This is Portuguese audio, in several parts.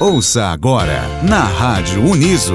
Ouça agora na Rádio Uniso.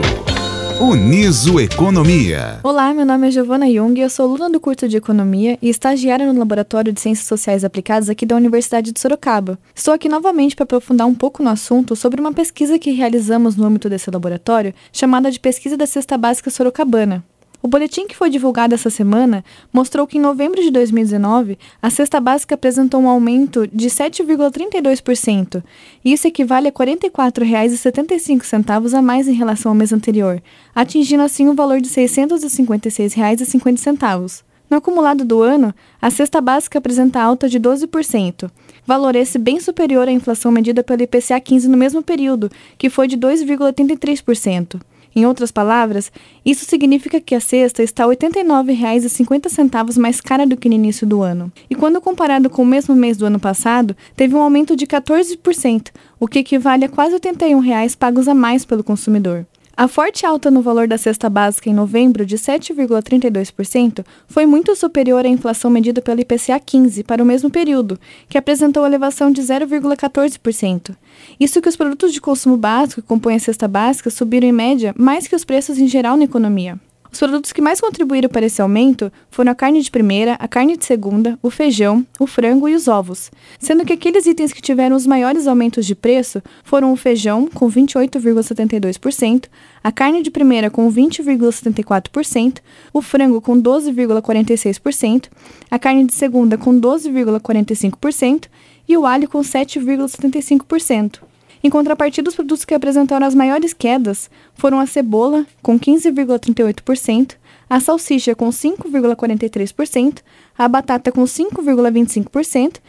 Uniso Economia. Olá, meu nome é Giovana Jung, eu sou aluna do curso de Economia e estagiária no Laboratório de Ciências Sociais Aplicadas aqui da Universidade de Sorocaba. Estou aqui novamente para aprofundar um pouco no assunto sobre uma pesquisa que realizamos no âmbito desse laboratório, chamada de Pesquisa da Cesta Básica Sorocabana. O boletim que foi divulgado essa semana mostrou que em novembro de 2019, a cesta básica apresentou um aumento de 7,32%. E isso equivale a R$ 44,75 a mais em relação ao mês anterior, atingindo assim o valor de R$ 656,50. No acumulado do ano, a cesta básica apresenta alta de 12%, valor esse bem superior à inflação medida pelo IPCA 15 no mesmo período, que foi de 2,83%. Em outras palavras, isso significa que a cesta está R$ 89,50 mais cara do que no início do ano. E quando comparado com o mesmo mês do ano passado, teve um aumento de 14%, o que equivale a quase 81 reais pagos a mais pelo consumidor. A forte alta no valor da cesta básica em novembro, de 7,32%, foi muito superior à inflação medida pelo IPCA 15 para o mesmo período, que apresentou elevação de 0,14%. Isso que os produtos de consumo básico que compõem a cesta básica subiram em média mais que os preços em geral na economia. Os produtos que mais contribuíram para esse aumento foram a carne de primeira, a carne de segunda, o feijão, o frango e os ovos, sendo que aqueles itens que tiveram os maiores aumentos de preço foram o feijão, com 28,72%, a carne de primeira, com 20,74%, o frango, com 12,46%, a carne de segunda, com 12,45% e o alho, com 7,75%. Em contrapartida, os produtos que apresentaram as maiores quedas foram a cebola, com 15,38%, a salsicha, com 5,43%, a batata, com 5,25%,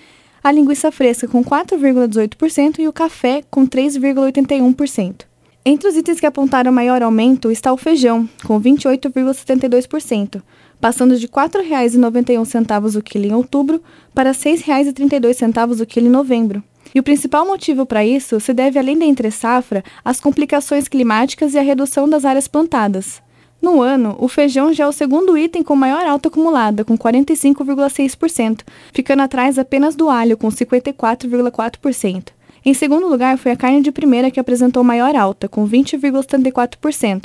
a linguiça fresca, com 4,18% e o café, com 3,81%. Entre os itens que apontaram maior aumento está o feijão, com 28,72%, passando de R$ 4,91 o quilo em outubro para R$ 6,32 o quilo em novembro. E o principal motivo para isso se deve, além da entre-safra, às complicações climáticas e à redução das áreas plantadas. No ano, o feijão já é o segundo item com maior alta acumulada, com 45,6%, ficando atrás apenas do alho, com 54,4%. Em segundo lugar, foi a carne de primeira que apresentou maior alta, com 20,74%,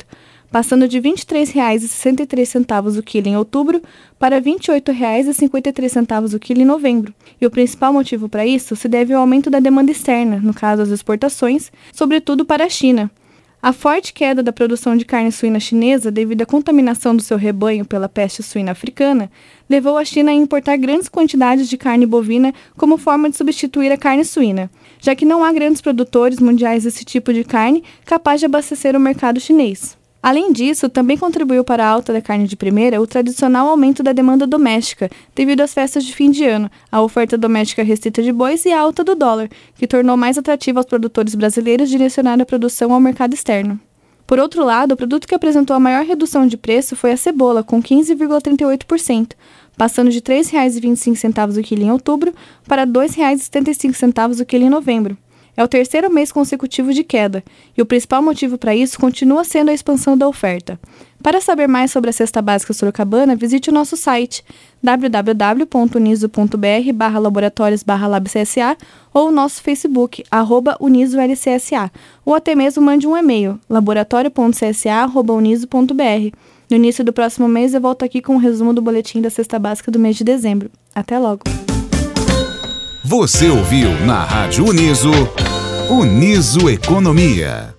passando de R$ 23,63 o quilo em outubro para R$ 28,53 o quilo em novembro. E o principal motivo para isso se deve ao aumento da demanda externa, no caso das exportações, sobretudo para a China. A forte queda da produção de carne suína chinesa devido à contaminação do seu rebanho pela peste suína africana levou a China a importar grandes quantidades de carne bovina como forma de substituir a carne suína, já que não há grandes produtores mundiais desse tipo de carne capaz de abastecer o mercado chinês. Além disso, também contribuiu para a alta da carne de primeira o tradicional aumento da demanda doméstica, devido às festas de fim de ano, a oferta doméstica restrita de bois e a alta do dólar, que tornou mais atrativo aos produtores brasileiros direcionar a produção ao mercado externo. Por outro lado, o produto que apresentou a maior redução de preço foi a cebola, com 15,38%, passando de R$ 3,25 o quilo em outubro para R$ 2,75 o quilo em novembro. É o terceiro mês consecutivo de queda, e o principal motivo para isso continua sendo a expansão da oferta. Para saber mais sobre a cesta básica sorocabana, visite o nosso site www.uniso.br barra laboratórios barra labcsa ou o nosso Facebook, arroba unisolcsa, ou até mesmo mande um e-mail, laboratório.csa.uniso.br. No início do próximo mês eu volto aqui com um resumo do boletim da cesta básica do mês de dezembro. Até logo! Você ouviu na Rádio Uniso, Uniso Economia.